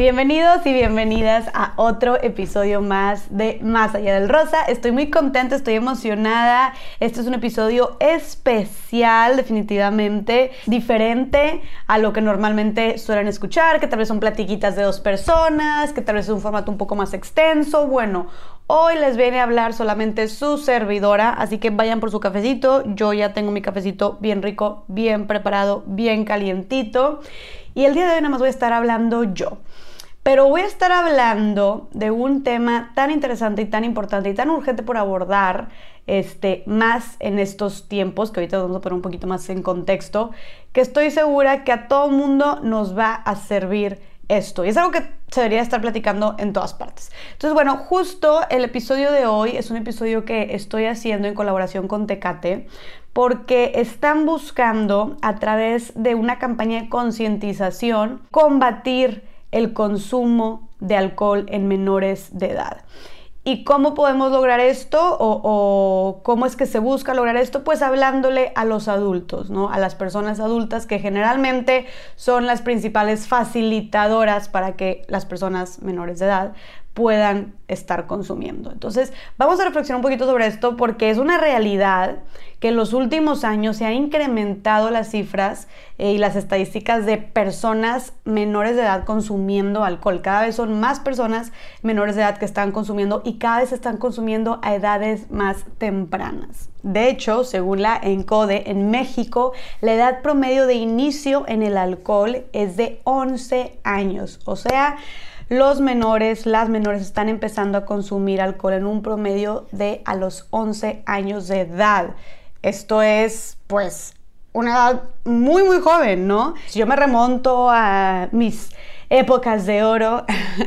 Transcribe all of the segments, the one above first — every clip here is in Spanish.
Bienvenidos y bienvenidas a otro episodio más de Más allá del rosa. Estoy muy contenta, estoy emocionada. Este es un episodio especial, definitivamente diferente a lo que normalmente suelen escuchar, que tal vez son platiquitas de dos personas, que tal vez es un formato un poco más extenso. Bueno, Hoy les viene a hablar solamente su servidora, así que vayan por su cafecito. Yo ya tengo mi cafecito bien rico, bien preparado, bien calientito. Y el día de hoy nada más voy a estar hablando yo. Pero voy a estar hablando de un tema tan interesante y tan importante y tan urgente por abordar este, más en estos tiempos, que ahorita vamos a poner un poquito más en contexto, que estoy segura que a todo mundo nos va a servir esto. Y es algo que se debería estar platicando en todas partes. Entonces, bueno, justo el episodio de hoy es un episodio que estoy haciendo en colaboración con Tecate porque están buscando a través de una campaña de concientización combatir el consumo de alcohol en menores de edad. ¿Y cómo podemos lograr esto o, cómo es que se busca lograr esto? Pues hablándole a los adultos, ¿no? A las personas adultas que generalmente son las principales facilitadoras para que las personas menores de edad puedan estar consumiendo. Entonces, vamos a reflexionar un poquito sobre esto porque es una realidad que en los últimos años se han incrementado las cifras eh, y las estadísticas de personas menores de edad consumiendo alcohol. Cada vez son más personas menores de edad que están consumiendo y cada vez están consumiendo a edades más tempranas. De hecho, según la ENCODE, en México la edad promedio de inicio en el alcohol es de 11 años. O sea, los menores, las menores están empezando a consumir alcohol en un promedio de a los 11 años de edad. Esto es, pues, una edad muy, muy joven, ¿no? Si yo me remonto a mis épocas de oro,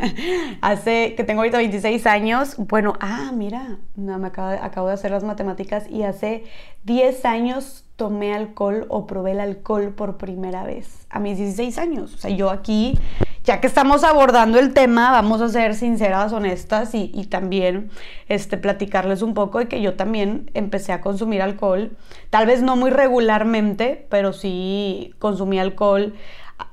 hace que tengo ahorita 26 años, bueno, ah, mira, no, me acabo acabo de hacer las matemáticas y hace 10 años tomé alcohol o probé el alcohol por primera vez, a mis 16 años. O sea, yo aquí ya que estamos abordando el tema, vamos a ser sinceras, honestas y, también este, platicarles un poco de que yo también empecé a consumir alcohol, tal vez no muy regularmente, pero sí consumí alcohol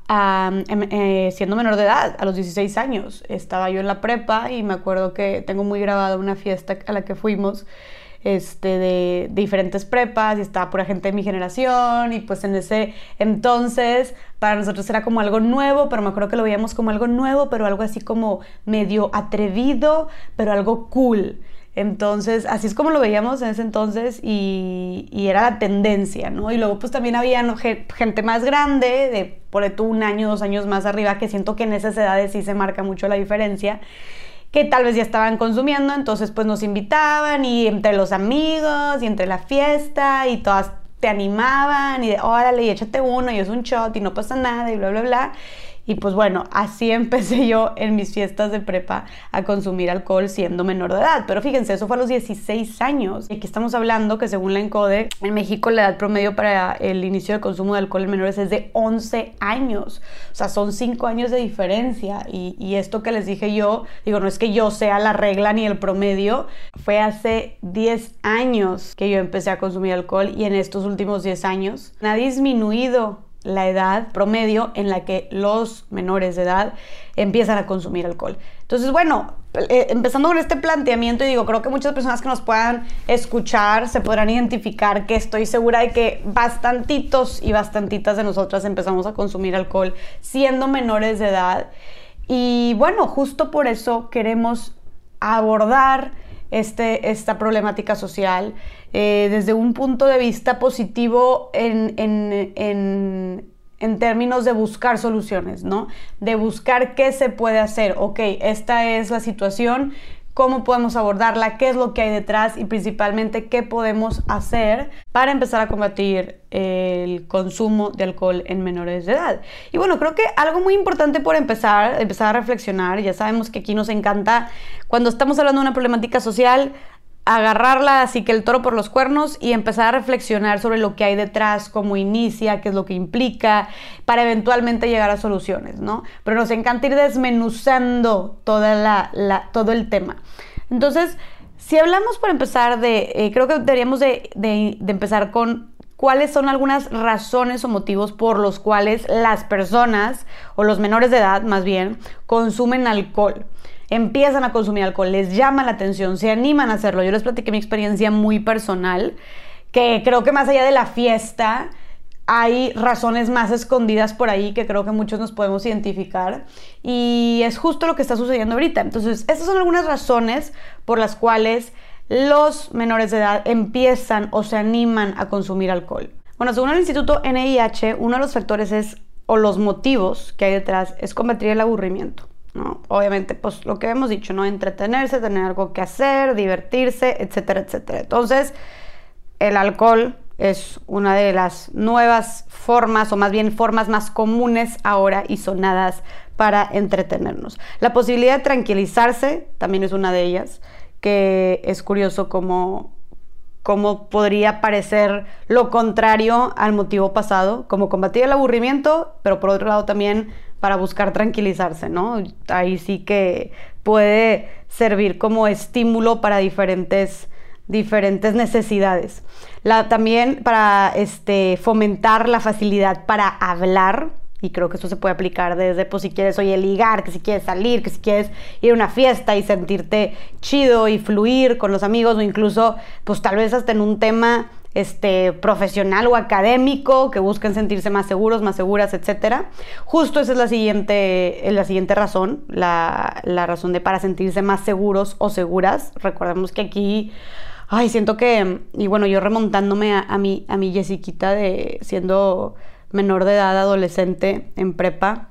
em, eh, siendo menor de edad, a los 16 años. Estaba yo en la prepa y me acuerdo que tengo muy grabada una fiesta a la que fuimos este, de, diferentes prepas y estaba pura gente de mi generación y pues en ese entonces para nosotros era como algo nuevo, pero me acuerdo que lo veíamos como algo nuevo, pero algo así como medio atrevido, pero algo cool. Entonces, así es como lo veíamos en ese entonces y, y, era la tendencia, ¿no? Y luego pues también había gente más grande, de por tú un año, dos años más arriba, que siento que en esas edades sí se marca mucho la diferencia que tal vez ya estaban consumiendo, entonces pues nos invitaban y entre los amigos y entre la fiesta y todas te animaban y de órale y échate uno y es un shot y no pasa nada y bla bla bla. Y pues bueno, así empecé yo en mis fiestas de prepa a consumir alcohol siendo menor de edad. Pero fíjense, eso fue a los 16 años. Y aquí estamos hablando que según la ENCODE, en México la edad promedio para el inicio del consumo de alcohol en menores es de 11 años. O sea, son 5 años de diferencia. Y, y esto que les dije yo, digo, no es que yo sea la regla ni el promedio, fue hace 10 años que yo empecé a consumir alcohol y en estos últimos 10 años ha disminuido la edad promedio en la que los menores de edad empiezan a consumir alcohol. Entonces, bueno, eh, empezando con este planteamiento, y digo, creo que muchas personas que nos puedan escuchar se podrán identificar que estoy segura de que bastantitos y bastantitas de nosotras empezamos a consumir alcohol siendo menores de edad. Y bueno, justo por eso queremos abordar este, esta problemática social eh, desde un punto de vista positivo en, en, términos de buscar soluciones, ¿no? De buscar qué se puede hacer. Ok, esta es la situación, cómo podemos abordarla, qué es lo que hay detrás y principalmente qué podemos hacer para empezar a combatir el consumo de alcohol en menores de edad. Y bueno, creo que algo muy importante por empezar, empezar a reflexionar, ya sabemos que aquí nos encanta cuando estamos hablando de una problemática social, agarrarla así que el toro por los cuernos y empezar a reflexionar sobre lo que hay detrás, cómo inicia, qué es lo que implica, para eventualmente llegar a soluciones, ¿no? Pero nos encanta ir desmenuzando toda la, todo el tema. Entonces, si hablamos por empezar de, eh, creo que deberíamos de, de empezar con cuáles son algunas razones o motivos por los cuales las personas, o los menores de edad más bien, consumen alcohol. Empiezan a consumir alcohol, les llama la atención, se animan a hacerlo. Yo les platiqué mi experiencia muy personal, que creo que más allá de la fiesta, hay razones más escondidas por ahí que creo que muchos nos podemos identificar y es justo lo que está sucediendo ahorita. Entonces, estas son algunas razones por las cuales los menores de edad empiezan o se animan a consumir alcohol. Bueno, según el Instituto NIH, uno de los factores es, o los motivos que hay detrás, es combatir el aburrimiento. Obviamente, pues lo que hemos dicho, ¿no? Entretenerse, tener algo que hacer, divertirse, etcétera, etcétera. Entonces, el alcohol es una de las nuevas formas, o más bien formas más comunes ahora y sonadas para entretenernos. La posibilidad de tranquilizarse también es una de ellas que es curioso cómo, cómo podría parecer lo contrario al motivo pasado, como combatir el aburrimiento, pero por otro lado también para buscar tranquilizarse, ¿no? Ahí sí que puede servir como estímulo para diferentes, diferentes necesidades. También para este, fomentar la facilidad para hablar, y creo que eso se puede aplicar desde, pues si quieres, oye, ligar, que si quieres salir, que si quieres ir a una fiesta y sentirte chido y fluir con los amigos o incluso, pues tal vez hasta en un tema este, profesional o académico, que busquen sentirse más seguros, más seguras, etc. Justo esa es la siguiente, la siguiente razón, la, razón de para sentirse más seguros o seguras. Recordemos que aquí, ay, siento que, y bueno, yo remontándome a, a mi, a mi Jessiquita de siendo menor de edad, adolescente, en prepa,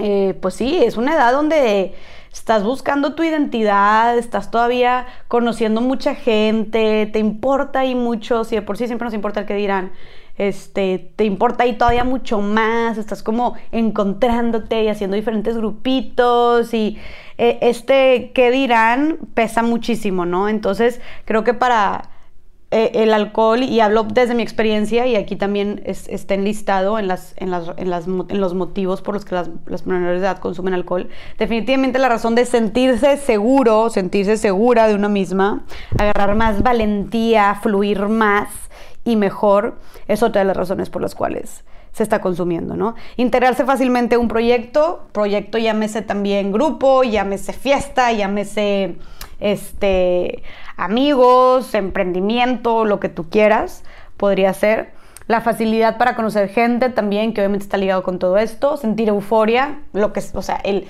eh, pues sí, es una edad donde estás buscando tu identidad, estás todavía conociendo mucha gente, te importa y mucho, si de por sí siempre nos importa el que dirán, este, te importa y todavía mucho más, estás como encontrándote y haciendo diferentes grupitos y eh, este qué dirán pesa muchísimo, ¿no? Entonces creo que para eh, el alcohol, y hablo desde mi experiencia, y aquí también está enlistado en, las, en, las, en, las, en, los motivos por los que las, las, menores de edad consumen alcohol, definitivamente la razón de sentirse seguro, sentirse segura de una misma, agarrar más valentía, fluir más y mejor, es otra de las razones por las cuales se está consumiendo, ¿no? Integrarse fácilmente a un proyecto, proyecto llámese también grupo, llámese fiesta, llámese este, amigos, emprendimiento, lo que tú quieras, podría ser. La facilidad para conocer gente también, que obviamente está ligado con todo esto. Sentir euforia, lo que o sea, el,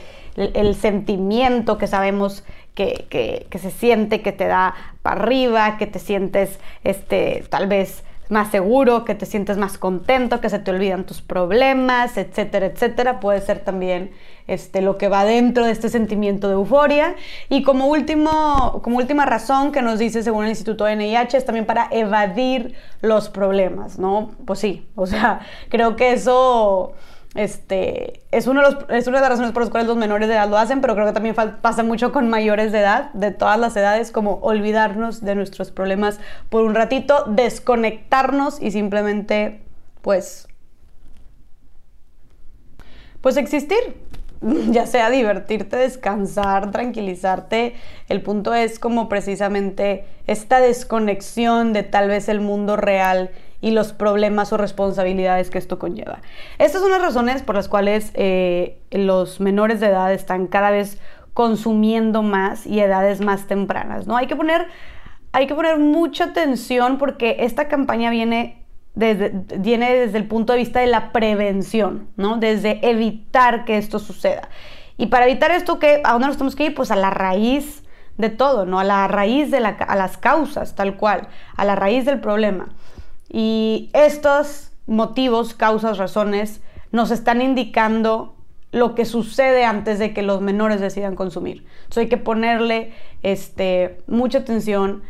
sentimiento que sabemos que, que, se siente, que te da para arriba, que te sientes, este, tal vez más seguro, que te sientes más contento, que se te olvidan tus problemas, etcétera, etcétera. Puede ser también este, lo que va dentro de este sentimiento de euforia. Y como, último, como última razón que nos dice según el Instituto NIH es también para evadir los problemas, ¿no? Pues sí, o sea, creo que eso este, es, uno de los, es una de las razones por las cuales los menores de edad lo hacen, pero creo que también pasa mucho con mayores de edad, de todas las edades, como olvidarnos de nuestros problemas por un ratito, desconectarnos y simplemente, pues, pues existir, ya sea divertirte, descansar, tranquilizarte. El punto es como precisamente esta desconexión de tal vez el mundo real y los problemas o responsabilidades que esto conlleva. Estas son las razones por las cuales eh, los menores de edad están cada vez consumiendo más y edades más tempranas, ¿no? Hay que poner, hay que poner mucha atención porque esta campaña viene desde, viene desde el punto de vista de la prevención, ¿no? Desde evitar que esto suceda. Y para evitar esto, ¿qué, ¿a dónde nos tenemos que ir? Pues a la raíz de todo, ¿no? A la raíz de la, a las causas, tal cual, a la raíz del problema. Y estos motivos, causas, razones nos están indicando lo que sucede antes de que los menores decidan consumir. Entonces hay que ponerle este, mucha atención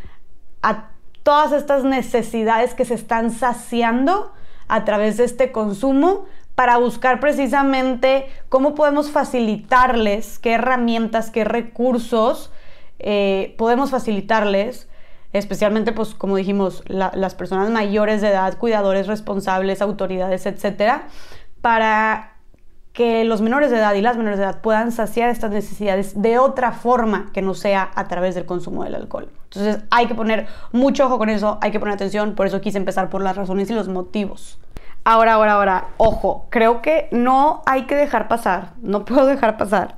a todas estas necesidades que se están saciando a través de este consumo para buscar precisamente cómo podemos facilitarles, qué herramientas, qué recursos eh, podemos facilitarles especialmente, pues, como dijimos, las personas mayores de edad, cuidadores responsables, autoridades, etcétera, para que los menores de edad y las menores de edad puedan saciar estas necesidades de otra forma que no sea a través del consumo del alcohol. Entonces hay que poner mucho ojo con eso, hay que poner atención, por eso quise empezar por las razones y los motivos. Ahora, ahora, ahora, ojo, creo que no hay que dejar pasar, no puedo dejar pasar.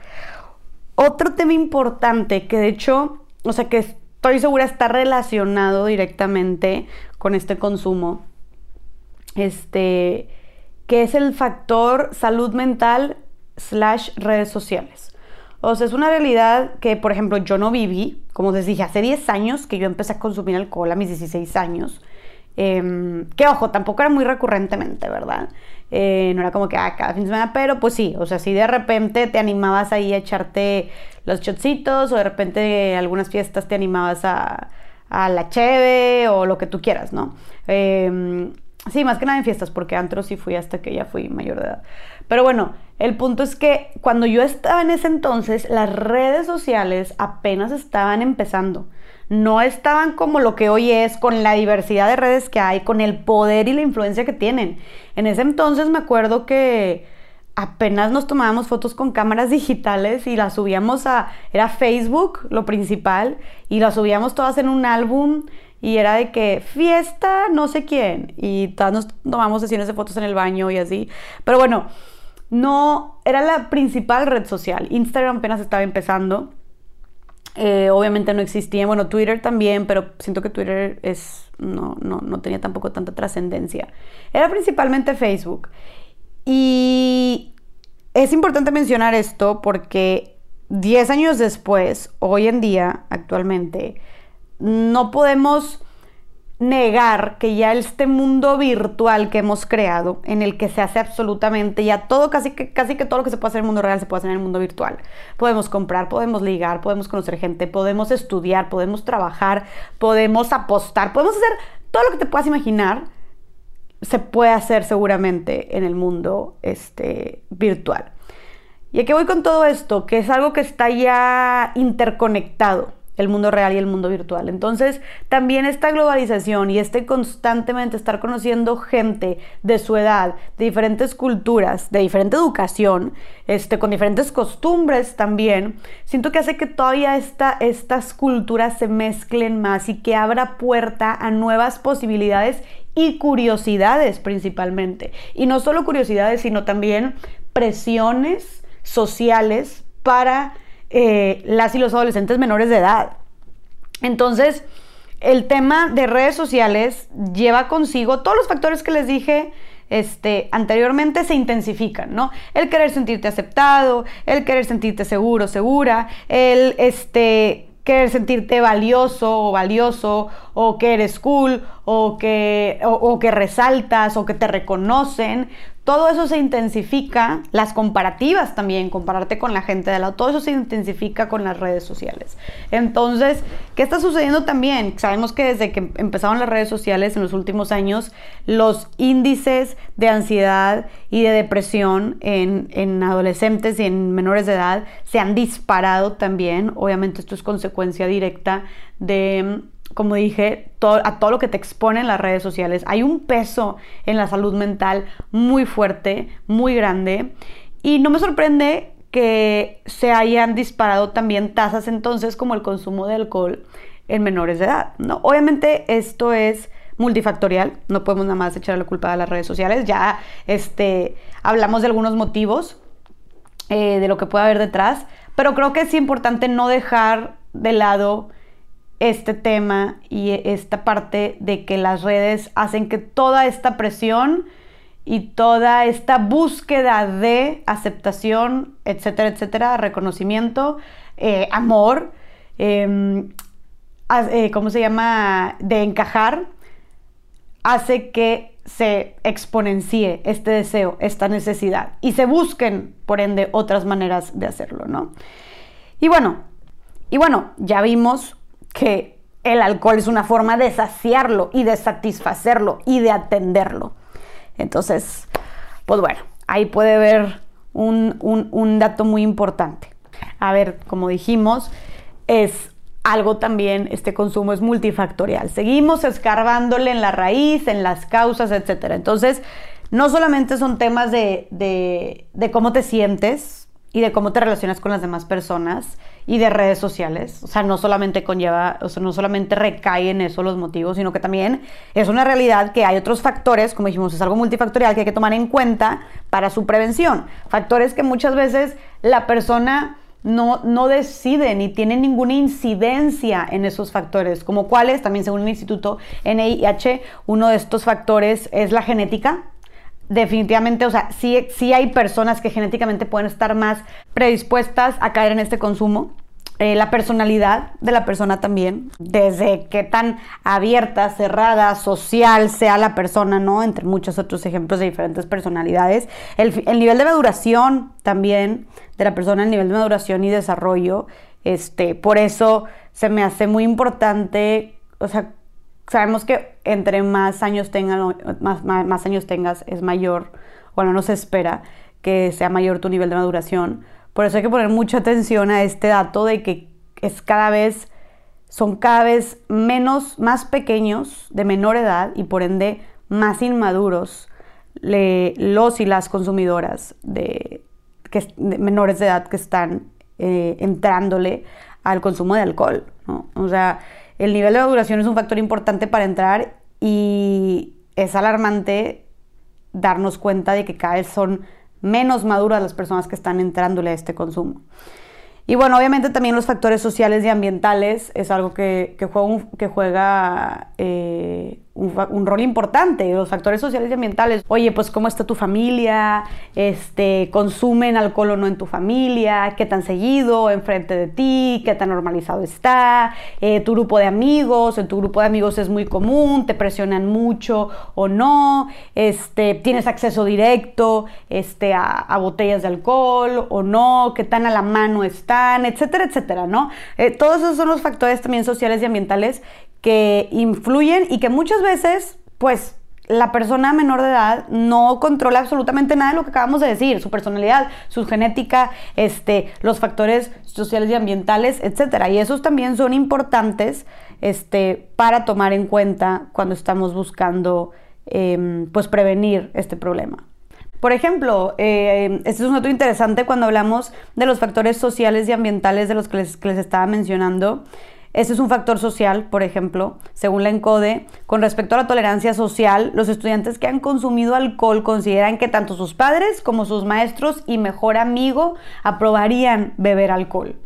Otro tema importante que de hecho, o sea que estoy segura está relacionado directamente con este consumo, este, que es el factor salud mental slash redes sociales. O sea, es una realidad que, por ejemplo, yo no viví, como les dije, hace 10 años que yo empecé a consumir alcohol a mis 16 años. Em, que ojo, tampoco era muy recurrentemente, ¿verdad? Eh, no era como que ah, cada fin de semana, pero pues sí, o sea, si de repente te animabas ahí a echarte los chocitos o de repente algunas fiestas te animabas a, a la cheve o lo que tú quieras, ¿no? Eh, Sí, más que nada en fiestas, porque antro sí fui hasta que ya fui mayor de edad. Pero bueno, el punto es que cuando yo estaba en ese entonces, las redes sociales apenas estaban empezando. No estaban como lo que hoy es, con la diversidad de redes que hay, con el poder y la influencia que tienen. En ese entonces me acuerdo que apenas nos tomábamos fotos con cámaras digitales y las subíamos a, era Facebook lo principal, y las subíamos todas en un álbum y era de que fiesta no sé quién y todas nos tomamos sesiones de fotos en el baño y así. Pero bueno, no era la principal red social. Instagram apenas estaba empezando. Eh, obviamente no existía, bueno, Twitter también, pero siento que Twitter es, no, no, no tenía tampoco tanta trascendencia. Era principalmente Facebook. Y es importante mencionar esto porque 10 años después, hoy en día, actualmente, no podemos negar que ya este mundo virtual que hemos creado, en el que se hace absolutamente ya todo, casi que, casi que todo lo que se puede hacer en el mundo real se puede hacer en el mundo virtual. Podemos comprar, podemos ligar, podemos conocer gente, podemos estudiar, podemos trabajar, podemos apostar, podemos hacer todo lo que te puedas imaginar, se puede hacer seguramente en el mundo este, virtual. Y aquí voy con todo esto, que es algo que está ya interconectado el mundo real y el mundo virtual. Entonces, también esta globalización y este constantemente estar conociendo gente de su edad, de diferentes culturas, de diferente educación, este, con diferentes costumbres también, siento que hace que todavía esta, estas culturas se mezclen más y que abra puerta a nuevas posibilidades y curiosidades principalmente. Y no solo curiosidades, sino también presiones sociales para eh, las y los adolescentes menores de edad. Entonces, el tema de redes sociales lleva consigo todos los factores que les dije este, anteriormente se intensifican, ¿no? El querer sentirte aceptado, el querer sentirte seguro, segura, el este, querer sentirte valioso o valioso, o que eres cool, o que, o que resaltas, o que te reconocen todo eso se intensifica, las comparativas también, compararte con la gente de lado, todo eso se intensifica con las redes sociales. Entonces, ¿qué está sucediendo también? Sabemos que desde que empezaron las redes sociales en los últimos años, los índices de ansiedad y de depresión en, en adolescentes y en menores de edad se han disparado también. Obviamente esto es consecuencia directa de como dije, a todo lo que te exponen las redes sociales. Hay un peso en la salud mental muy fuerte, muy grande. Y no me sorprende que se hayan disparado también tasas entonces como el consumo de alcohol en menores de edad. ¿no? Obviamente esto es multifactorial, no podemos nada más echar la culpa a las redes sociales. Ya este, hablamos de algunos motivos eh, de lo que puede haber detrás, pero creo que es importante no dejar de lado este tema y esta parte de que las redes hacen que toda esta presión y toda esta búsqueda de aceptación, etcétera, etcétera, reconocimiento, eh, amor, em, eh, ¿cómo se llama? De encajar, hace que se exponencie este deseo, esta necesidad y se busquen, por ende, otras maneras de hacerlo, ¿no? Y bueno, y bueno, ya vimos que el alcohol es una forma de saciarlo y de satisfacerlo y de atenderlo. Entonces, pues bueno, ahí puede ver un, dato muy importante. A ver, como dijimos, es algo también, este consumo es multifactorial. Seguimos escarbándole en la raíz, en las causas, etc. Entonces, no solamente son temas de, de cómo te sientes, y de cómo te relacionas con las demás personas y de redes sociales. O sea, no solamente conlleva, o sea, no solamente recae en eso los motivos, sino que también es una realidad que hay otros factores, como dijimos, es algo multifactorial que hay que tomar en cuenta para su prevención. Factores que muchas veces la persona no, no decide ni tiene ninguna incidencia en esos factores, como cuáles, también según el Instituto NIH, uno de estos factores es la genética, definitivamente, o sea, sí, sí hay personas que genéticamente pueden estar más predispuestas a caer en este consumo. Eh, la personalidad de la persona también, desde qué tan abierta, cerrada, social sea la persona, ¿no? Entre muchos otros ejemplos de diferentes personalidades. El, el, nivel de maduración también de la persona, el nivel de maduración y desarrollo. Este, por eso se me hace muy importante, o sea, sabemos que entre más años tengan, más, años tengas, es mayor, bueno, no se espera que sea mayor tu nivel de maduración. Por eso hay que poner mucha atención a este dato de que es cada vez, son cada vez menos, más pequeños, de menor edad y por ende más inmaduros los y las consumidoras de, menores de edad que están eh, entrándole al consumo de alcohol. ¿no? O sea, el nivel de maduración es un factor importante para entrar y es alarmante darnos cuenta de que cada vez son menos maduras las personas que están entrándole a este consumo. Y bueno, obviamente también los factores sociales y ambientales es algo que, juega, que juega eh, un, rol importante, los factores sociales y ambientales. Oye, pues cómo está tu familia, este, consumen alcohol o no en tu familia, qué tan seguido enfrente de ti, qué tan normalizado está, eh, tu grupo de amigos, en tu grupo de amigos es muy común, te presionan mucho o no, este, tienes acceso directo este, a, botellas de alcohol o no, qué tan a la mano están, etcétera, etcétera, ¿no? Eh, todos esos son los factores también sociales y ambientales que influyen y que muchas veces, pues, la persona menor de edad no controla absolutamente nada de lo que acabamos de decir, su personalidad, su genética, este, los factores sociales y ambientales, etcétera. Y esos también son importantes este, para tomar en cuenta cuando estamos buscando em, pues prevenir este problema. Por ejemplo, eh, este es un dato interesante cuando hablamos de los factores sociales y ambientales de los que les, que les estaba mencionando. Ese es un factor social, por ejemplo, según la ENCODE. Con respecto a la tolerancia social, los estudiantes que han consumido alcohol consideran que tanto sus padres como sus maestros y mejor amigo aprobarían beber alcohol.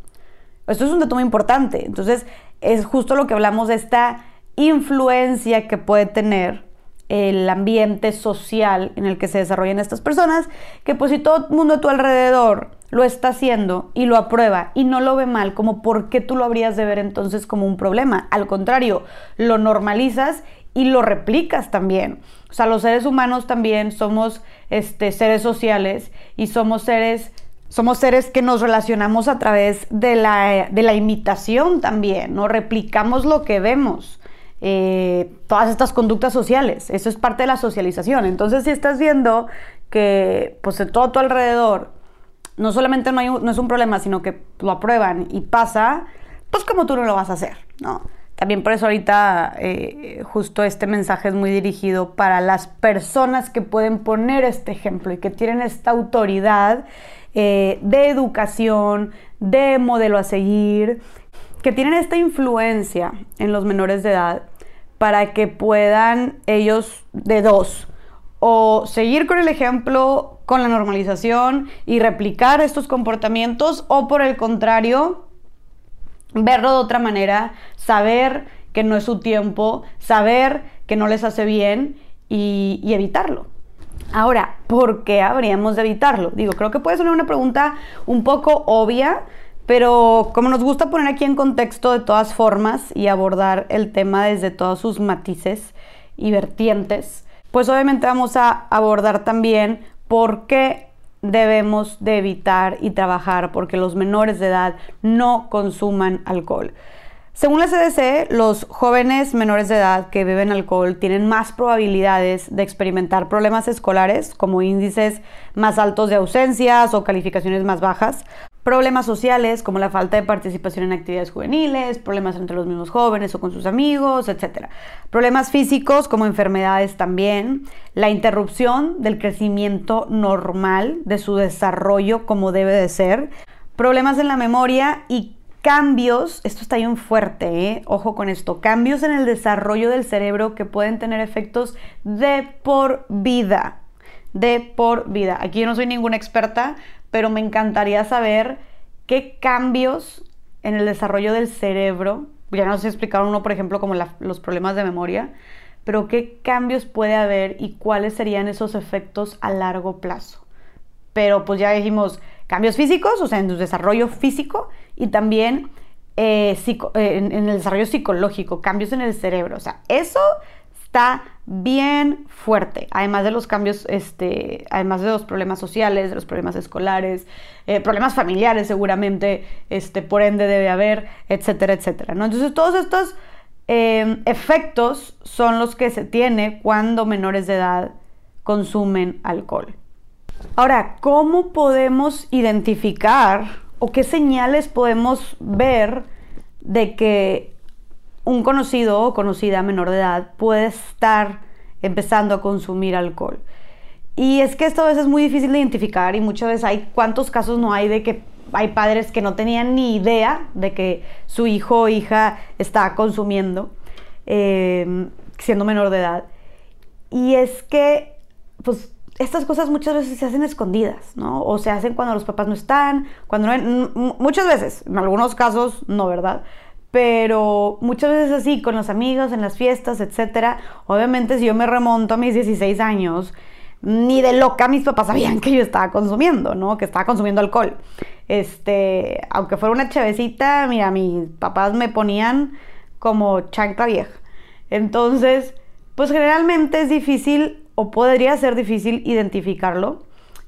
Esto es un dato muy importante. Entonces, es justo lo que hablamos de esta influencia que puede tener el ambiente social en el que se desarrollan estas personas, que pues si todo el mundo a tu alrededor lo está haciendo y lo aprueba y no lo ve mal, como por qué tú lo habrías de ver entonces como un problema. Al contrario, lo normalizas y lo replicas también. O sea, los seres humanos también somos este, seres sociales y somos seres, somos seres que nos relacionamos a través de la, de la imitación también, ¿no? Replicamos lo que vemos. Eh, todas estas conductas sociales, eso es parte de la socialización. Entonces, si estás viendo que pues todo tu alrededor no solamente no, es un problema, sino que lo aprueban y pasa, pues como tú no lo vas a hacer, ¿no? También por eso ahorita eh, justo este mensaje es muy dirigido para las personas que pueden poner este ejemplo y que tienen esta autoridad eh, de educación, de modelo a seguir, que tienen esta influencia en los menores de edad para que puedan ellos de dos, o seguir con el ejemplo con la normalización y replicar estos comportamientos o por el contrario, verlo de otra manera, saber que no es su tiempo, saber que no les hace bien y, evitarlo. Ahora, ¿por qué habríamos de evitarlo? Digo, creo que puede ser una pregunta un poco obvia, pero como nos gusta poner aquí en contexto de todas formas y abordar el tema desde todos sus matices y vertientes, pues obviamente vamos a abordar también por qué debemos de evitar y trabajar porque los menores de edad no consuman alcohol. Según la CDC, los jóvenes menores de edad que beben alcohol tienen más probabilidades de experimentar problemas escolares, como índices más altos de ausencias o calificaciones más bajas, Problemas sociales como la falta de participación en actividades juveniles, problemas entre los mismos jóvenes o con sus amigos, etc. Problemas físicos como enfermedades también, la interrupción del crecimiento normal de su desarrollo como debe de ser, problemas en la memoria y cambios, esto está bien fuerte, ¿eh? ojo con esto, cambios en el desarrollo del cerebro que pueden tener efectos de por vida, de por vida. Aquí yo no soy ninguna experta, pero me encantaría saber qué cambios en el desarrollo del cerebro, ya no sé explicar uno, por ejemplo, como los problemas de memoria, pero qué cambios puede haber y cuáles serían esos efectos a largo plazo. Pero pues ya dijimos cambios físicos, o sea, en tu desarrollo físico y también eh, eh, en el desarrollo psicológico, cambios en el cerebro. O sea, eso está bien fuerte, además de los cambios, este, además de los problemas sociales, de los problemas escolares, eh, problemas familiares seguramente, este, por ende debe haber, etcétera, etcétera. ¿no? Entonces todos estos em, efectos son los que se tiene cuando menores de edad consumen alcohol. Ahora, ¿cómo podemos identificar o qué señales podemos ver de que un conocido o conocida menor de edad puede estar empezando a consumir alcohol. Y es que esto a veces es muy difícil de identificar y muchas veces hay cuántos casos no hay de que hay padres que no tenían ni idea de que su hijo o hija está consumiendo em, siendo menor de edad. Y es que, pues, estas cosas muchas veces se hacen escondidas, ¿no? O se hacen cuando los papás no están, cuando no muchas veces, en algunos casos no, ¿verdad? Pero muchas veces así, con los amigos, en las fiestas, etcétera. Obviamente, si yo me remonto a mis 16 años, ni de loca mis papás sabían que yo estaba consumiendo, ¿no? Que estaba consumiendo alcohol. Este, aunque fuera una chevecita, mira, mis papás me ponían como chancla vieja. Entonces, pues generalmente es difícil o podría ser difícil identificarlo.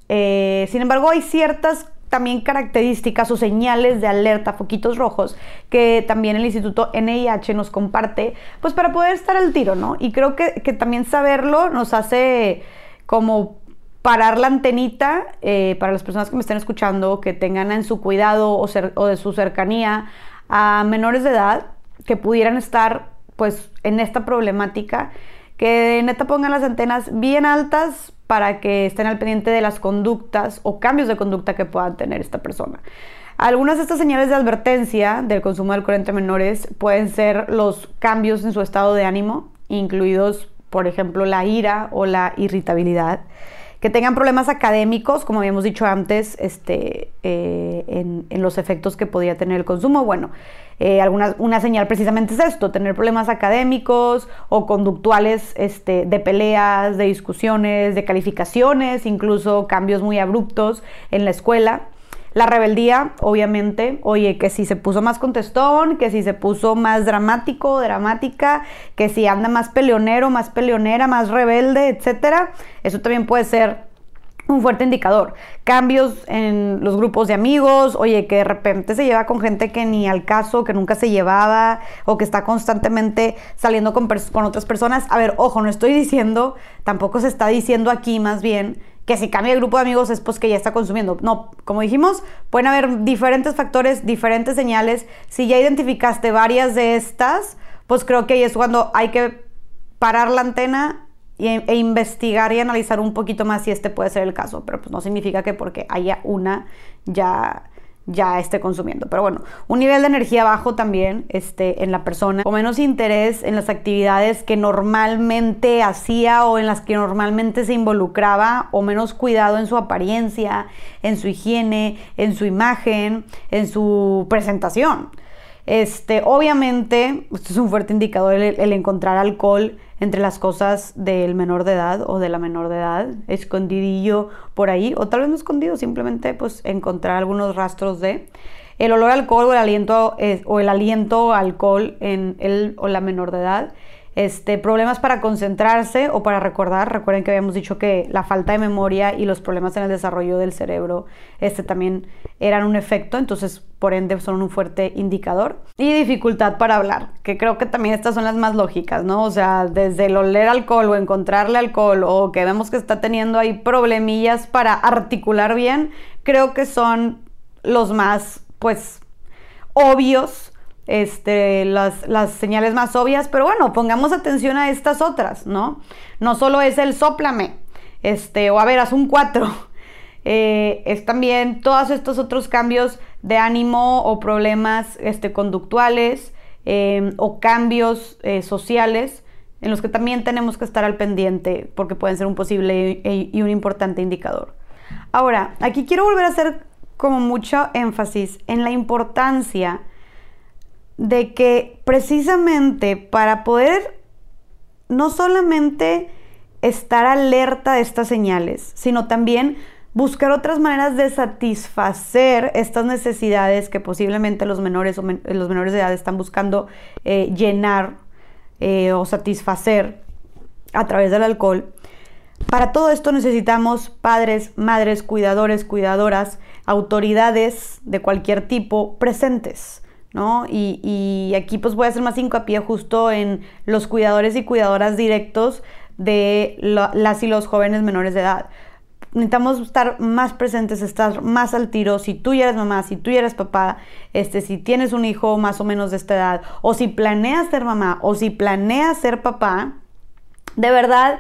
Eh, sin embargo, hay ciertas también características o señales de alerta, foquitos rojos, que también el Instituto NIH nos comparte, pues para poder estar al tiro, ¿no? Y creo que, también saberlo nos hace como parar la antenita eh, para las personas que me estén escuchando, que tengan en su cuidado o, o de su cercanía a menores de edad que pudieran estar pues en esta problemática, que neta pongan las antenas bien altas para que estén al pendiente de las conductas o cambios de conducta que pueda tener esta persona. Algunas de estas señales de advertencia del consumo de alcohol entre menores pueden ser los cambios en su estado de ánimo, incluidos, por ejemplo, la ira o la irritabilidad que tengan problemas académicos, como habíamos dicho antes, este, eh, en, los efectos que podía tener el consumo. Bueno, eh, una señal precisamente es esto, tener problemas académicos o conductuales este, de peleas, de discusiones, de calificaciones, incluso cambios muy abruptos en la escuela. La rebeldía, obviamente, oye, que si se puso más contestón, que si se puso más dramático, dramática, que si anda más peleonero, más peleonera, más rebelde, etcétera, eso también puede ser un fuerte indicador. Cambios en los grupos de amigos, oye, que de repente se lleva con gente que ni al caso, que nunca se llevaba, o que está constantemente saliendo con, con otras personas. A ver, ojo, no estoy diciendo, tampoco se está diciendo aquí más bien que si cambia el grupo de amigos es pues que ya está consumiendo. No, como dijimos, pueden haber diferentes factores, diferentes señales. Si ya identificaste varias de estas, pues creo que ahí es cuando hay que parar la antena e, investigar y analizar un poquito más si este puede ser el caso. Pero pues no significa que porque haya una ya ya esté consumiendo. Pero bueno, un nivel de energía bajo también este, en la persona, o menos interés en las actividades que normalmente hacía o en las que normalmente se involucraba, o menos cuidado en su apariencia, en su higiene, en su imagen, en su presentación. Este, obviamente, esto es un fuerte indicador el encontrar alcohol entre las cosas del menor de edad o de la menor de edad, escondidillo por ahí, o tal vez no escondido, simplemente pues encontrar algunos rastros de el olor al alcohol o el aliento, eh, o el aliento alcohol en el o la menor de edad este, problemas para concentrarse o para recordar. Recuerden que habíamos dicho que la falta de memoria y los problemas en el desarrollo del cerebro este, también eran un efecto, entonces por ende son un fuerte indicador. Y dificultad para hablar, que creo que también estas son las más lógicas, ¿no? O sea, desde el oler alcohol o encontrarle alcohol o que vemos que está teniendo ahí problemillas para articular bien, creo que son los más, pues, obvios, este, las, las, señales más obvias, pero bueno, pongamos atención a estas otras, ¿no? No solo es el soplame, este, o a ver, haz un 4. Eh, es también todos estos otros cambios de ánimo o problemas este, conductuales em, o cambios eh, sociales en los que también tenemos que estar al pendiente porque pueden ser un posible y un importante indicador. Ahora, aquí quiero volver a hacer como mucho énfasis en la importancia de que precisamente para poder no solamente estar alerta de estas señales, sino también buscar otras maneras de satisfacer estas necesidades que posiblemente los menores, o los menores de edad están buscando eh, llenar eh, o satisfacer a través del alcohol. Para todo esto necesitamos padres, madres, cuidadores, cuidadoras, autoridades de cualquier tipo presentes. ¿No? Y, aquí pues voy a hacer más hincapié justo en los cuidadores y cuidadoras directos de las y los jóvenes menores de edad necesitamos estar más presentes, estar más al tiro. Si tú ya eres mamá, si tú ya eres papá, este, si tienes un hijo más o menos de esta edad, o si planeas ser mamá, o si planeas ser papá, de verdad,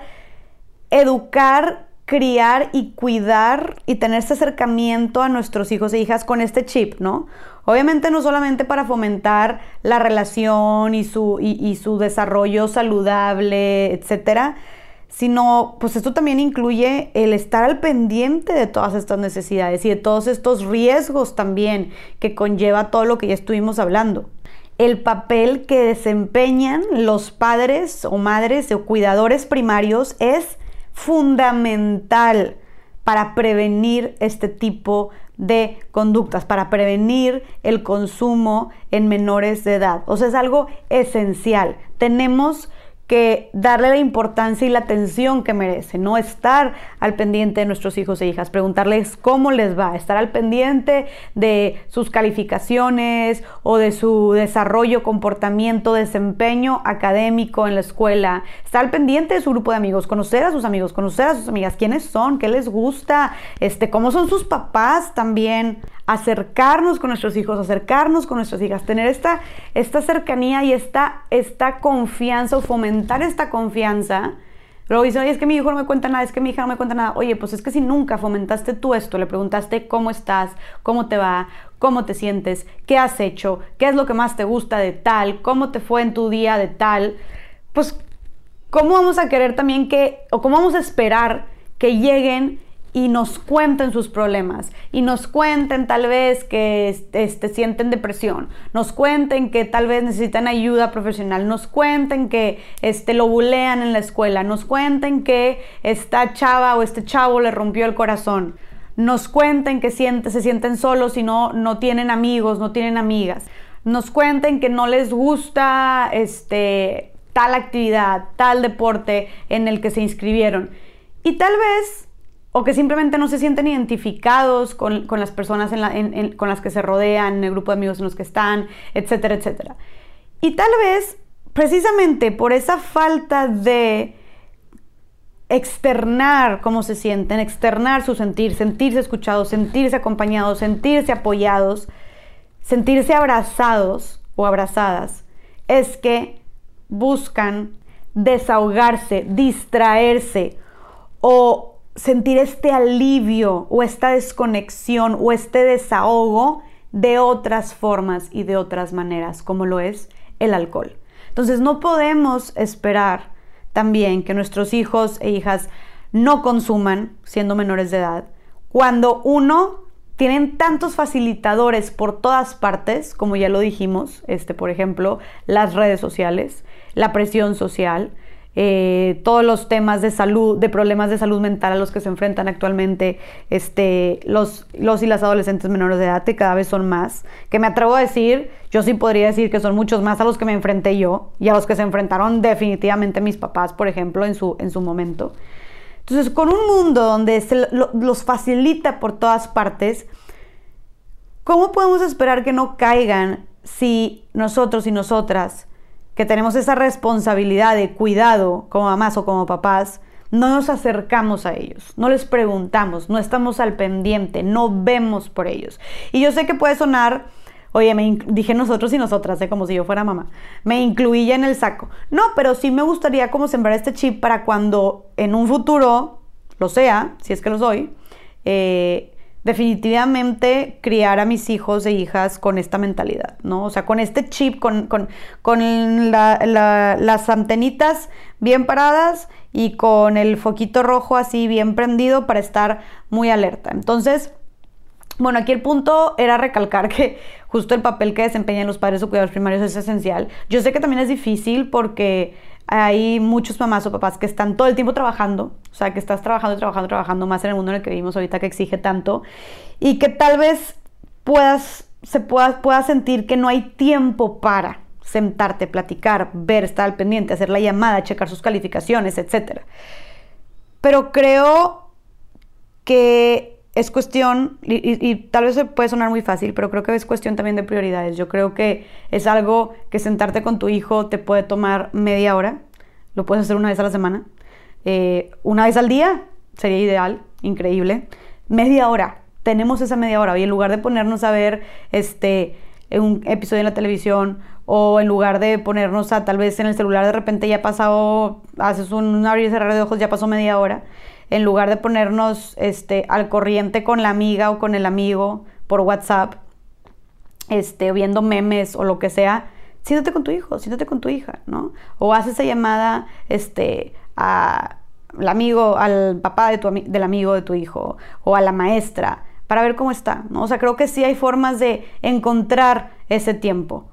educar, criar y cuidar y tener este acercamiento a nuestros hijos e hijas con este chip, ¿no? Obviamente no solamente para fomentar la relación y su, y su desarrollo saludable, etcétera, sino pues esto también incluye el estar al pendiente de todas estas necesidades y de todos estos riesgos también que conlleva todo lo que ya estuvimos hablando. El papel que desempeñan los padres o madres o cuidadores primarios es fundamental para prevenir este tipo de conductas, para prevenir el consumo en menores de edad. O sea, es algo esencial. Tenemos que darle la importancia y la atención que merece, no estar al pendiente de nuestros hijos e hijas, preguntarles cómo les va, estar al pendiente de sus calificaciones o de su desarrollo, comportamiento, desempeño académico en la escuela, estar al pendiente de su grupo de amigos, conocer a sus amigos, conocer a sus amigas, quiénes son, qué les gusta, este, cómo son sus papás también, acercarnos con nuestros hijos, acercarnos con nuestras hijas, tener esta, esta cercanía y esta, esta confianza o fomentar esta confianza. Luego dicen, oye, es que mi hijo no me cuenta nada, es que mi hija no me cuenta nada. Oye, pues es que si nunca fomentaste tú esto, le preguntaste cómo estás, cómo te va, cómo te sientes, qué has hecho, qué es lo que más te gusta de tal, cómo te fue en tu día de tal, pues, ¿cómo vamos a querer también que, o cómo vamos a esperar que lleguen y nos cuenten sus problemas y nos cuenten tal vez que este, sienten depresión, nos cuenten que tal vez necesitan ayuda profesional, nos cuenten que este, lo bulean en la escuela, nos cuenten que esta chava o este chavo le rompió el corazón, nos cuenten que siente, se sienten solos y no, no tienen amigos, no tienen amigas, nos cuenten que no les gusta este, tal actividad, tal deporte en el que se inscribieron. Y tal vez o que simplemente no se sienten identificados con, las personas con las que se rodean, el grupo de amigos en los que están, etcétera, etcétera. Y tal vez, precisamente por esa falta de externar cómo se sienten, externar su sentir, sentirse escuchados, sentirse acompañados, sentirse apoyados, sentirse abrazados o abrazadas, es que buscan desahogarse, distraerse o sentir este alivio o esta desconexión o este desahogo de otras formas y de otras maneras, como lo es el alcohol. Entonces no podemos esperar también que nuestros hijos e hijas no consuman siendo menores de edad, cuando uno tienen tantos facilitadores por todas partes, como ya lo dijimos, este, por ejemplo, las redes sociales, la presión social, eh, todos los temas de salud, de problemas de salud mental a los que se enfrentan actualmente este, los, los y las adolescentes menores de edad, que cada vez son más, que me atrevo a decir, yo sí podría decir que son muchos más a los que me enfrenté yo y a los que se enfrentaron definitivamente mis papás, por ejemplo, en su, en su momento. Entonces, con un mundo donde se los facilita por todas partes, ¿cómo podemos esperar que no caigan si nosotros y nosotras que tenemos esa responsabilidad de cuidado como mamás o como papás, no nos acercamos a ellos, no les preguntamos, no estamos al pendiente, no vemos por ellos. Y yo sé que puede sonar, oye, me dije nosotros y nosotras, ¿eh? como si yo fuera mamá, me incluía en el saco. No, pero sí me gustaría como sembrar este chip para cuando en un futuro lo sea, si es que lo soy, eh, definitivamente criar a mis hijos e hijas con esta mentalidad, ¿no? O sea, con este chip, con, las antenitas bien paradas y con el foquito rojo así bien prendido para estar muy alerta. Entonces, bueno, aquí el punto era recalcar que justo el papel que desempeñan los padres o cuidadores primarios es esencial. Yo sé que también es difícil porque hay muchos mamás o papás que están todo el tiempo trabajando, o sea, que estás trabajando, trabajando, trabajando más en el mundo en el que vivimos ahorita que exige tanto y que tal vez puedas, se pueda, puedas sentir que no hay tiempo para sentarte, platicar, ver, estar al pendiente, hacer la llamada, checar sus calificaciones, etc. Pero creo que es cuestión, y, tal vez puede sonar muy fácil, pero creo que es cuestión también de prioridades. Yo creo que es algo que sentarte con tu hijo te puede tomar media hora, lo puedes hacer una vez a la semana, eh, una vez al día sería ideal, increíble, media hora, tenemos esa media hora. Y en lugar de ponernos a ver este, un episodio en la televisión o en lugar de ponernos a tal vez en el celular de repente ya pasado, haces un abrir y cerrar de ojos, ya pasó media hora en lugar de ponernos este, al corriente con la amiga o con el amigo por WhatsApp, este, viendo memes o lo que sea, siéntate con tu hijo, siéntate con tu hija, ¿no? O haz esa llamada este, a amigo, al papá de tu, del amigo de tu hijo o a la maestra para ver cómo está, ¿no? O sea, creo que sí hay formas de encontrar ese tiempo.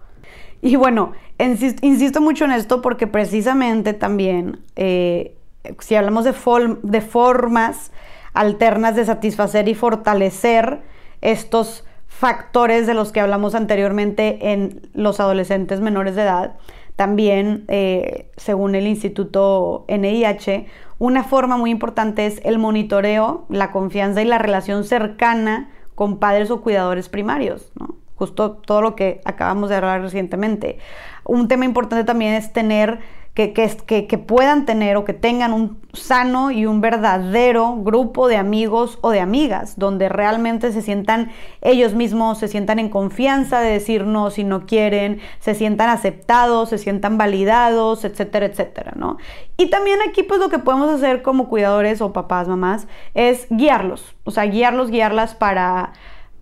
Y bueno, insisto, mucho en esto porque precisamente también eh, si hablamos de, formas alternas de satisfacer y fortalecer estos factores de los que hablamos anteriormente en los adolescentes menores de edad, también, eh, según el Instituto NIH, una forma muy importante es el monitoreo, la confianza y la relación cercana con padres o cuidadores primarios, justo todo lo que acabamos de hablar recientemente. Un tema importante también es tener que, puedan tener o que tengan un sano y un verdadero grupo de amigos o de amigas, donde realmente se sientan ellos mismos, se sientan en confianza de decir no si no quieren, se sientan aceptados, se sientan validados, etcétera, etcétera, ¿no? Y también aquí pues lo que podemos hacer como cuidadores o papás, mamás, es guiarlos, o sea, guiarlos, guiarlas para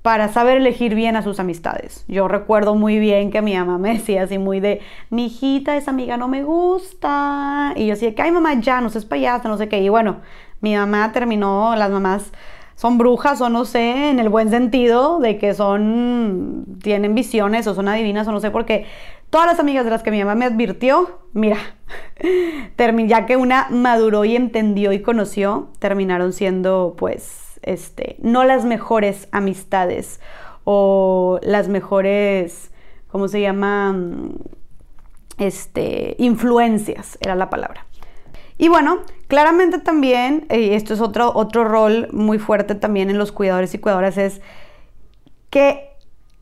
para saber elegir bien a sus amistades. Yo recuerdo muy bien que mi mamá me decía así muy de, mi hijita, esa amiga no me gusta. Y yo decía que, ay mamá, ya, no seas payasa, no sé qué. Y bueno, mi mamá terminó, las mamás son brujas o no sé, en el buen sentido de que son, tienen visiones o son adivinas o no sé, porque todas las amigas de las que mi mamá me advirtió, mira, ya que una maduró y entendió y conoció, terminaron siendo pues este, no las mejores amistades o las mejores, ¿cómo se llama? Este, influencias, era la palabra. Y bueno, claramente también, y esto es otro, otro rol muy fuerte también en los cuidadores y cuidadoras, es que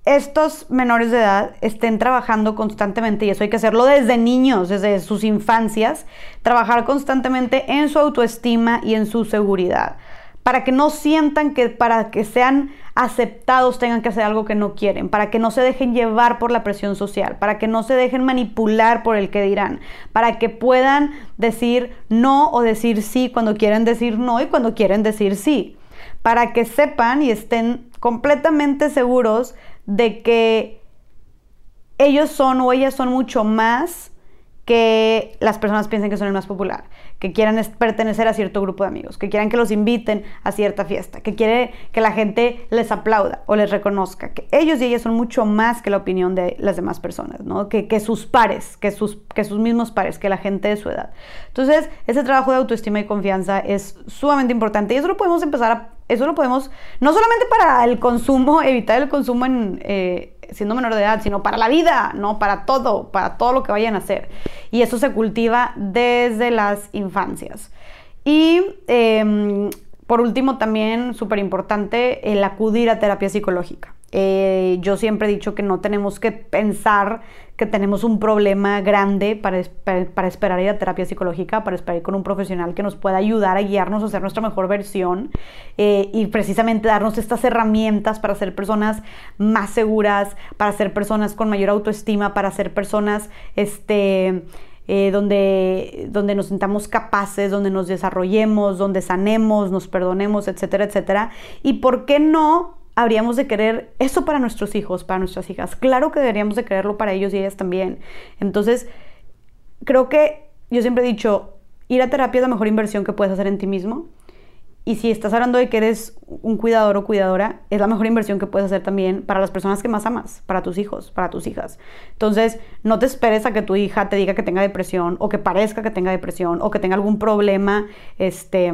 estos menores de edad estén trabajando constantemente, y eso hay que hacerlo desde niños, desde sus infancias, trabajar constantemente en su autoestima y en su seguridad para que no sientan que para que sean aceptados tengan que hacer algo que no quieren, para que no se dejen llevar por la presión social, para que no se dejen manipular por el que dirán, para que puedan decir no o decir sí cuando quieren decir no y cuando quieren decir sí, para que sepan y estén completamente seguros de que ellos son o ellas son mucho más que las personas piensen que son el más popular, que quieran pertenecer a cierto grupo de amigos, que quieran que los inviten a cierta fiesta, que quiere que la gente les aplauda o les reconozca, que ellos y ellas son mucho más que la opinión de las demás personas, ¿no? que, sus pares, que sus, que sus mismos pares, que la gente de su edad. Entonces, ese trabajo de autoestima y confianza es sumamente importante y eso lo podemos empezar a, eso lo podemos, no solamente para el consumo, evitar el consumo en... Eh, siendo menor de edad, sino para la vida, ¿no? Para todo, para todo lo que vayan a hacer. Y eso se cultiva desde las infancias. Y em, por último, también súper importante, el acudir a terapia psicológica. Eh, yo siempre he dicho que no tenemos que pensar que tenemos un problema grande para, para, esperar ir a terapia psicológica, para esperar ir con un profesional que nos pueda ayudar a guiarnos a ser nuestra mejor versión eh, y precisamente darnos estas herramientas para ser personas más seguras, para ser personas con mayor autoestima, para ser personas este, eh, donde, donde nos sintamos capaces, donde nos desarrollemos, donde sanemos, nos perdonemos, etcétera, etcétera. Y por qué no habríamos de querer eso para nuestros hijos, para nuestras hijas. Claro que deberíamos de quererlo para ellos y ellas también. Entonces, creo que yo siempre he dicho, ir a terapia es la mejor inversión que puedes hacer en ti mismo. Y si estás hablando de que eres un cuidador o cuidadora, es la mejor inversión que puedes hacer también para las personas que más amas, para tus hijos, para tus hijas. Entonces, no te esperes a que tu hija te diga que tenga depresión o que parezca que tenga depresión o que tenga algún problema este,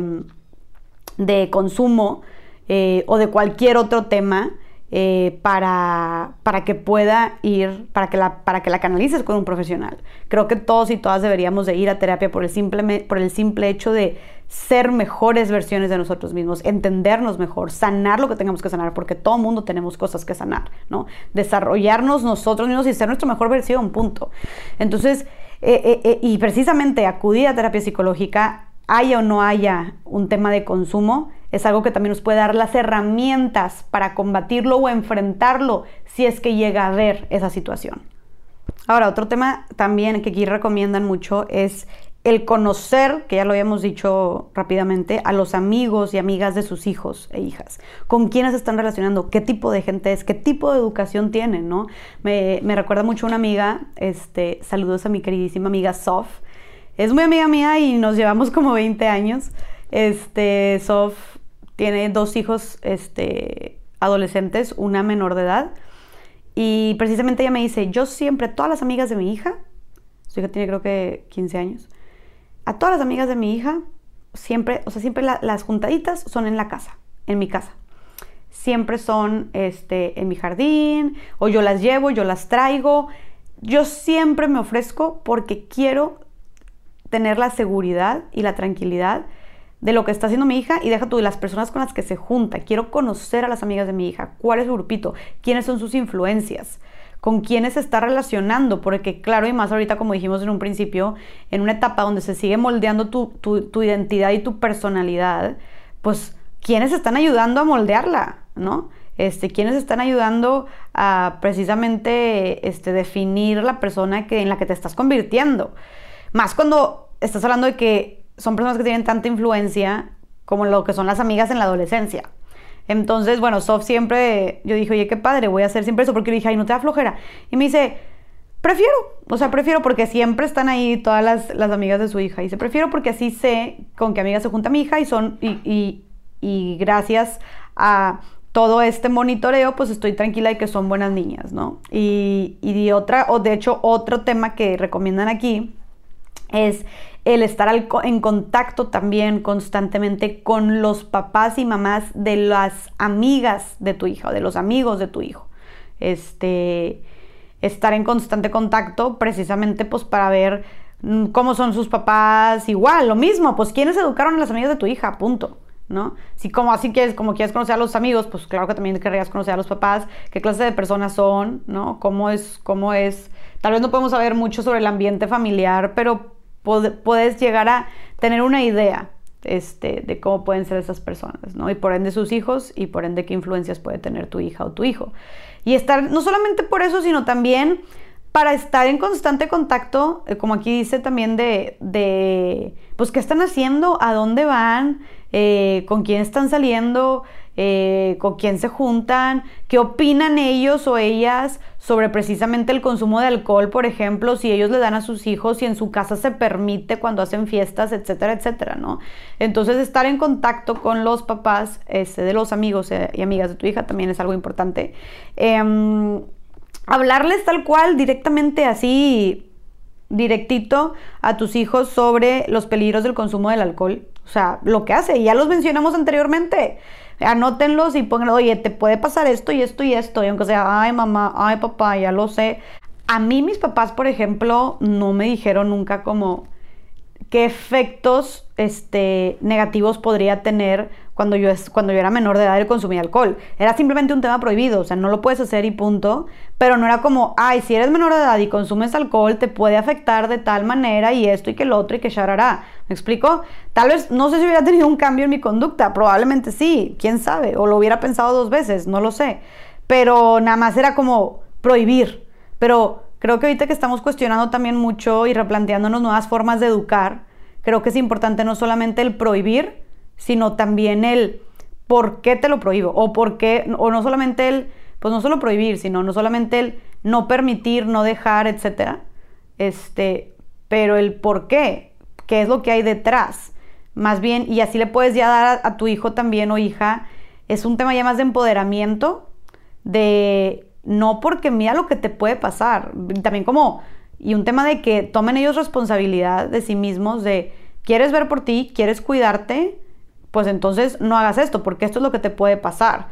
de consumo eh, o de cualquier otro tema eh, para, para, que pueda ir, para que, la, para que la canalices con un profesional. Creo que todos y todas deberíamos de ir a terapia por el simple, por el simple hecho de ser mejores versiones de nosotros mismos, entendernos mejor, sanar lo que tengamos que sanar, porque todo mundo tenemos cosas que sanar, ¿no? Desarrollarnos nosotros mismos y ser nuestra mejor versión, punto. Entonces, eh, y precisamente acudir a terapia psicológica, haya o no haya un tema de consumo, es algo que también nos puede dar las herramientas para combatirlo o enfrentarlo si es que llega a haber esa situación. Ahora, otro tema también que aquí recomiendan mucho es el conocer, que ya lo habíamos dicho rápidamente, a los amigos y amigas de sus hijos e hijas, con quiénes están relacionando, qué tipo de gente es, qué tipo de educación tienen, ¿no? Me, recuerda mucho una amiga, este, saludos a mi queridísima amiga Sof, es muy amiga mía y nos llevamos como 20 años, este, Sof tiene dos hijos este, adolescentes, una menor de edad. Y precisamente ella me dice, yo siempre, todas las amigas de mi hija, su hija tiene creo que 15 años, a todas las amigas de mi hija, siempre, o sea, siempre las juntaditas son en la casa, en mi casa. Siempre son este, en mi jardín, o yo las llevo, yo las traigo. Yo siempre me ofrezco porque quiero tener la seguridad y la tranquilidad de lo que está haciendo mi hija y deja tú de las personas con las que se junta. Quiero conocer a las amigas de mi hija, cuál es su grupito, quiénes son sus influencias, con quiénes se está relacionando, porque claro, y más ahorita como dijimos en un principio, en una etapa donde se sigue moldeando tu, identidad y tu personalidad, pues quiénes están ayudando a moldearla, ¿no? Este, quiénes están ayudando a precisamente este, definir la persona que, en la que te estás convirtiendo. Más cuando estás hablando de que son personas que tienen tanta influencia como lo que son las amigas en la adolescencia. Entonces, bueno, Sof siempre, yo dije, oye, qué padre, voy a hacer siempre eso, porque yo dije, ay, no te da flojera. Y me dice, prefiero, o sea, prefiero porque siempre están ahí todas las, las amigas de su hija. Y dice, prefiero porque así sé con qué amigas se junta mi hija y son, y, y, gracias a todo este monitoreo, pues estoy tranquila de que son buenas niñas, ¿no? Y, y otra, o de hecho, otro tema que recomiendan aquí es el estar en contacto también constantemente con los papás y mamás de las amigas de tu hija de los amigos de tu hijo. Este, estar en constante contacto precisamente pues para ver mm, cómo son sus papás, igual, lo mismo, pues quiénes educaron a las amigas de tu hija, punto. ¿no? Si como así quieres, como quieres conocer a los amigos, pues claro que también querrías conocer a los papás, qué clase de personas son, ¿no? Cómo es, cómo es. Tal vez no podemos saber mucho sobre el ambiente familiar, pero puedes llegar a tener una idea este, de cómo pueden ser esas personas, ¿no? Y por ende sus hijos y por ende qué influencias puede tener tu hija o tu hijo. Y estar, no solamente por eso, sino también para estar en constante contacto, eh, como aquí dice también de, de, pues, qué están haciendo, a dónde van, eh, con quién están saliendo, eh, con quién se juntan, qué opinan ellos o ellas sobre precisamente el consumo de alcohol, por ejemplo, si ellos le dan a sus hijos, si en su casa se permite cuando hacen fiestas, etcétera, etcétera, ¿no? Entonces estar en contacto con los papás este, de los amigos eh, y amigas de tu hija también es algo importante. Em, hablarles tal cual, directamente así, directito a tus hijos sobre los peligros del consumo del alcohol. O sea, lo que hace, ya los mencionamos anteriormente. Anótenlos y pongan, oye, te puede pasar esto y esto y esto. Y aunque sea, ay mamá, ay papá, ya lo sé. A mí mis papás, por ejemplo, no me dijeron nunca como, qué efectos este, negativos podría tener cuando yo, cuando yo era menor de edad y consumía alcohol. Era simplemente un tema prohibido, o sea, no lo puedes hacer y punto. Pero no era como, ay, si eres menor de edad y consumes alcohol, te puede afectar de tal manera y esto y que el otro y que charará. ¿Me explico? Tal vez, no sé si hubiera tenido un cambio en mi conducta, probablemente sí, quién sabe, o lo hubiera pensado dos veces, no lo sé. Pero nada más era como prohibir. Pero creo que ahorita que estamos cuestionando también mucho y replanteándonos nuevas formas de educar, creo que es importante no solamente el prohibir, sino también el por qué te lo prohíbo, o por qué, o no solamente el, pues no solo prohibir, sino no solamente el no permitir, no dejar, etcétera, este, pero el por qué, qué es lo que hay detrás, más bien, y así le puedes ya dar a, a tu hijo también o hija, es un tema ya más de empoderamiento, de no porque mira lo que te puede pasar, también como, y un tema de que tomen ellos responsabilidad de sí mismos, de quieres ver por ti, quieres cuidarte, pues entonces no hagas esto, porque esto es lo que te puede pasar.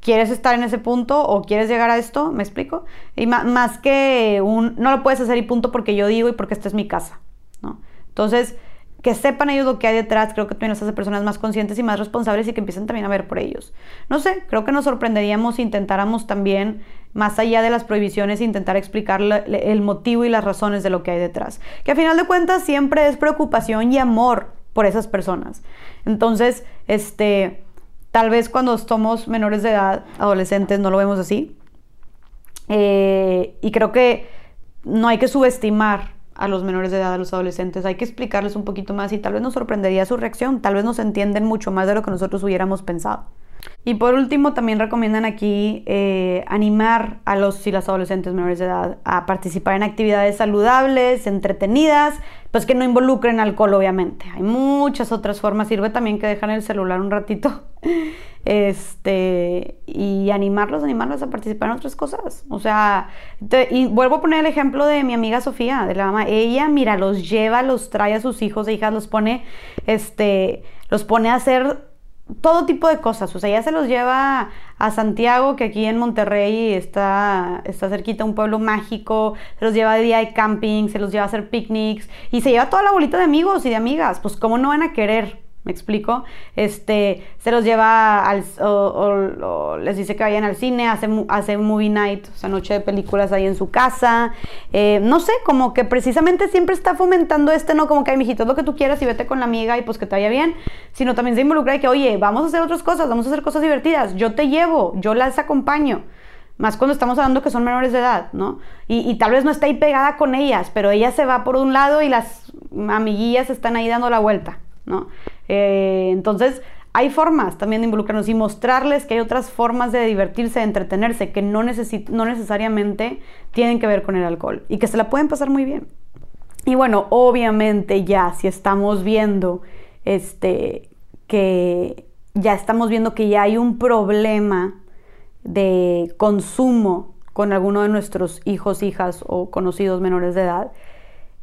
¿Quieres estar en ese punto o quieres llegar a esto? ¿Me explico? Y más, que un, no lo puedes hacer y punto porque yo digo y porque esta es mi casa, ¿no? Entonces, que sepan ellos lo que hay detrás, creo que también las hace personas más conscientes y más responsables y que empiecen también a ver por ellos. No sé, creo que nos sorprenderíamos si intentáramos también, más allá de las prohibiciones, intentar explicar el motivo y las razones de lo que hay detrás. Que a final de cuentas siempre es preocupación y amor por esas personas. Entonces, este, tal vez cuando somos menores de edad, adolescentes, no lo vemos así. Eh, y creo que no hay que subestimar a los menores de edad, a los adolescentes, hay que explicarles un poquito más y tal vez nos sorprendería su reacción, tal vez nos entienden mucho más de lo que nosotros hubiéramos pensado. Y por último, también recomiendan aquí eh, animar a los y las adolescentes menores de edad a participar en actividades saludables, entretenidas, pues que no involucren alcohol, obviamente. Hay muchas otras formas. Sirve también que dejan el celular un ratito. Este, y animarlos, animarlos a participar en otras cosas. O sea, y vuelvo a poner el ejemplo de mi amiga Sofía, de la mamá. Ella, mira, los lleva, los trae a sus hijos e hijas, los pone, este, los pone a hacer todo tipo de cosas. O sea, ya se los lleva a Santiago, que aquí en Monterrey está, está cerquita, un pueblo mágico. Se los lleva de día de camping, se los lleva a hacer picnics y se lleva toda la bolita de amigos y de amigas. Pues, ¿cómo no van a querer ¿Me explico? Este, se los lleva al, o, les dice que vayan al cine, hace, hace movie night, o sea, noche de películas ahí en su casa. Eh, no sé, como que precisamente siempre está fomentando este, no como que, ay, mijito, es lo que tú quieras y vete con la amiga y pues que te vaya bien, sino también se involucra y que, oye, vamos a hacer otras cosas, vamos a hacer cosas divertidas, yo te llevo, yo las acompaño. Más cuando estamos hablando que son menores de edad, ¿no? Y, y tal vez no está ahí pegada con ellas, pero ella se va por un lado y las amiguillas están ahí dando la vuelta, ¿no? Eh, entonces, hay formas también de involucrarnos y mostrarles que hay otras formas de divertirse, de entretenerse, que no, no necesariamente tienen que ver con el alcohol y que se la pueden pasar muy bien. Y bueno, obviamente ya si estamos viendo este, que ya estamos viendo que ya hay un problema de consumo con alguno de nuestros hijos, hijas o conocidos menores de edad,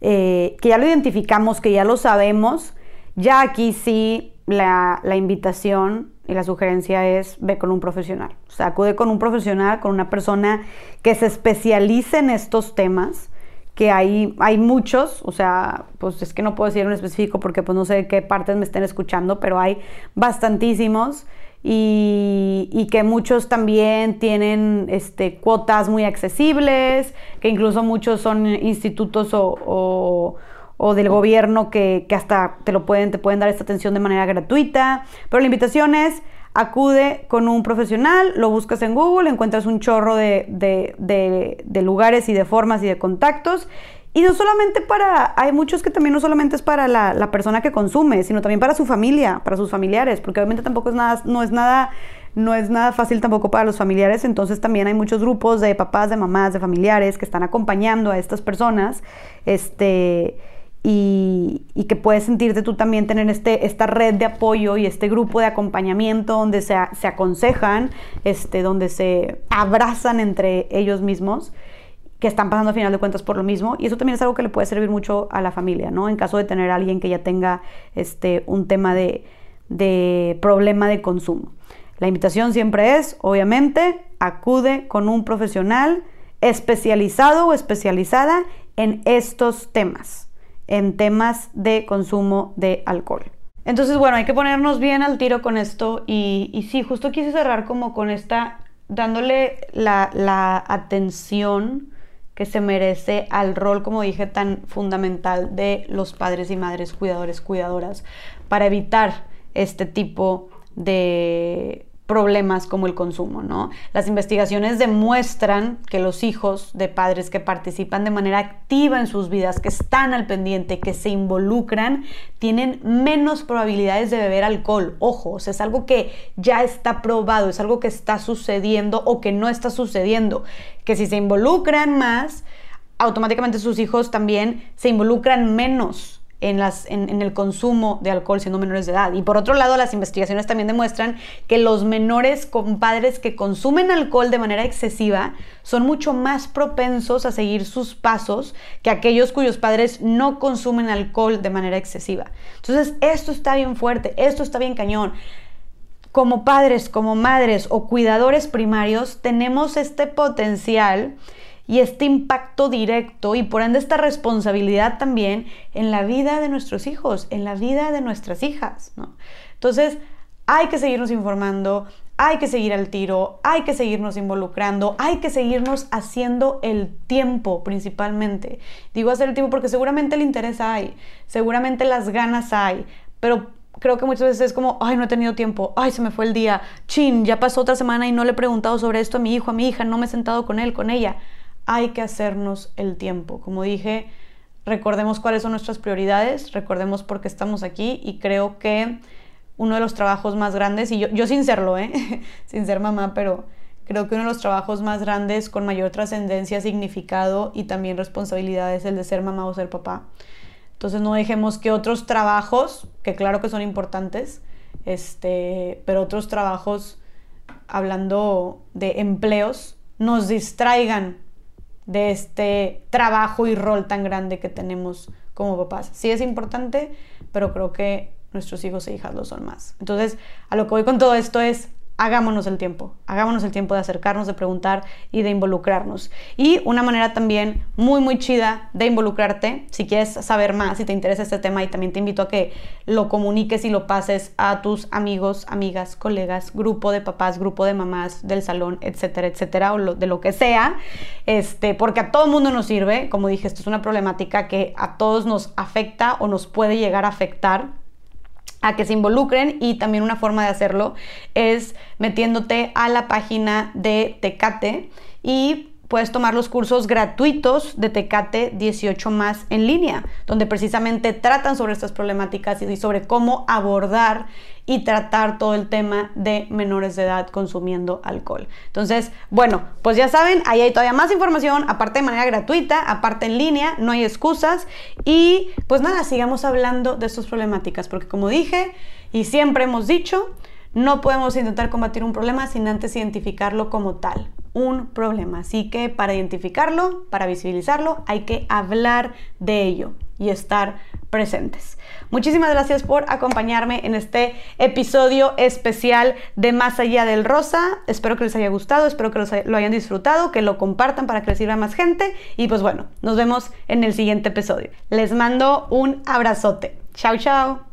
eh, que ya lo identificamos, que ya lo sabemos, ya aquí sí la, invitación y la sugerencia es ve con un profesional. O sea, acude con un profesional, con una persona que se especialice en estos temas, que hay, hay muchos, o sea, pues es que no puedo decir en específico porque pues no sé qué partes me estén escuchando, pero hay bastantísimos y, que muchos también tienen este, cuotas muy accesibles, que incluso muchos son institutos o o del gobierno que, hasta te lo pueden, te pueden dar esta atención de manera gratuita. Pero la invitación es acude con un profesional, lo buscas en Google, encuentras un chorro de, de, lugares y de formas y de contactos. Y no solamente para, hay muchos que también no solamente es para la, la, persona que consume, sino también para su familia, para sus familiares, porque obviamente tampoco es nada, no es nada, no es nada fácil tampoco para los familiares, entonces también hay muchos grupos de papás, de mamás, de familiares que están acompañando a estas personas, este, y, que puedes sentirte tú también tener este, esta red de apoyo y este grupo de acompañamiento donde se, se aconsejan, este, donde se abrazan entre ellos mismos que están pasando a final de cuentas por lo mismo y eso también es algo que le puede servir mucho a la familia, ¿no? En caso de tener a alguien que ya tenga este, un tema de, de problema de consumo. La invitación siempre es, obviamente, acude con un profesional especializado o especializada en estos temas en temas de consumo de alcohol. Entonces, bueno, hay que ponernos bien al tiro con esto y, y sí, justo quise cerrar como con esta, dándole la, la atención que se merece al rol, como dije, tan fundamental de los padres y madres, cuidadores, cuidadoras, para evitar este tipo de problemas como el consumo, ¿no? Las investigaciones demuestran que los hijos de padres que participan de manera activa en sus vidas, que están al pendiente, que se involucran, tienen menos probabilidades de beber alcohol. Ojo, es algo que ya está probado, es algo que está sucediendo o que no está sucediendo, que si se involucran más, automáticamente sus hijos también se involucran menos en, el consumo de alcohol siendo menores de edad. Y por otro lado, las investigaciones también demuestran que los menores con padres que consumen alcohol de manera excesiva son mucho más propensos a seguir sus pasos que aquellos cuyos padres no consumen alcohol de manera excesiva. Entonces, esto está bien fuerte, esto está bien cañón como padres, como madres o cuidadores primarios, tenemos este potencial y este impacto directo y por ende esta responsabilidad también en la vida de nuestros hijos, en la vida de nuestras hijas. ¿no? Entonces, hay que seguirnos informando, hay que seguir al tiro, hay que seguirnos involucrando, hay que seguirnos haciendo el tiempo principalmente. Digo hacer el tiempo porque seguramente el interés hay, seguramente las ganas hay, pero creo que muchas veces es como, ay, no he tenido tiempo, ay, se me fue el día, chin, ya pasó otra semana y no le he preguntado sobre esto a mi hijo, a mi hija, no me he sentado con él, con ella hay que hacernos el tiempo. Como dije, recordemos cuáles son nuestras prioridades, recordemos por qué estamos aquí y creo que uno de los trabajos más grandes, y yo, yo sin serlo, ¿eh? sin ser mamá, pero creo que uno de los trabajos más grandes con mayor trascendencia, significado y también responsabilidad es el de ser mamá o ser papá. Entonces no dejemos que otros trabajos, que claro que son importantes, este, pero otros trabajos, hablando de empleos, nos distraigan de este trabajo y rol tan grande que tenemos como papás. Sí es importante, pero creo que nuestros hijos e hijas lo son más. Entonces, a lo que voy con todo esto es hagámonos el tiempo, hagámonos el tiempo de acercarnos, de preguntar y de involucrarnos. Y una manera también muy, muy chida de involucrarte, si quieres saber más, si te interesa este tema, y también te invito a que lo comuniques y lo pases a tus amigos, amigas, colegas, grupo de papás, grupo de mamás del salón, etcétera, etcétera, o de lo que sea, este, porque a todo mundo nos sirve, como dije, esto es una problemática que a todos nos afecta o nos puede llegar a afectar a que se involucren y también una forma de hacerlo es metiéndote a la página de Tecate y puedes tomar los cursos gratuitos de Tecate 18 más en línea, donde precisamente tratan sobre estas problemáticas y sobre cómo abordar y tratar todo el tema de menores de edad consumiendo alcohol. Entonces, bueno, pues ya saben, ahí hay todavía más información, aparte de manera gratuita, aparte en línea, no hay excusas y pues nada, sigamos hablando de estas problemáticas, porque como dije y siempre hemos dicho, no podemos intentar combatir un problema sin antes identificarlo como tal un problema. Así que para identificarlo, para visibilizarlo, hay que hablar de ello y estar presentes. Muchísimas gracias por acompañarme en este episodio especial de Más allá del rosa. Espero que les haya gustado, espero que lo hayan disfrutado, que lo compartan para que les sirva a más gente. Y pues bueno, nos vemos en el siguiente episodio. Les mando un abrazote. Chao, chao.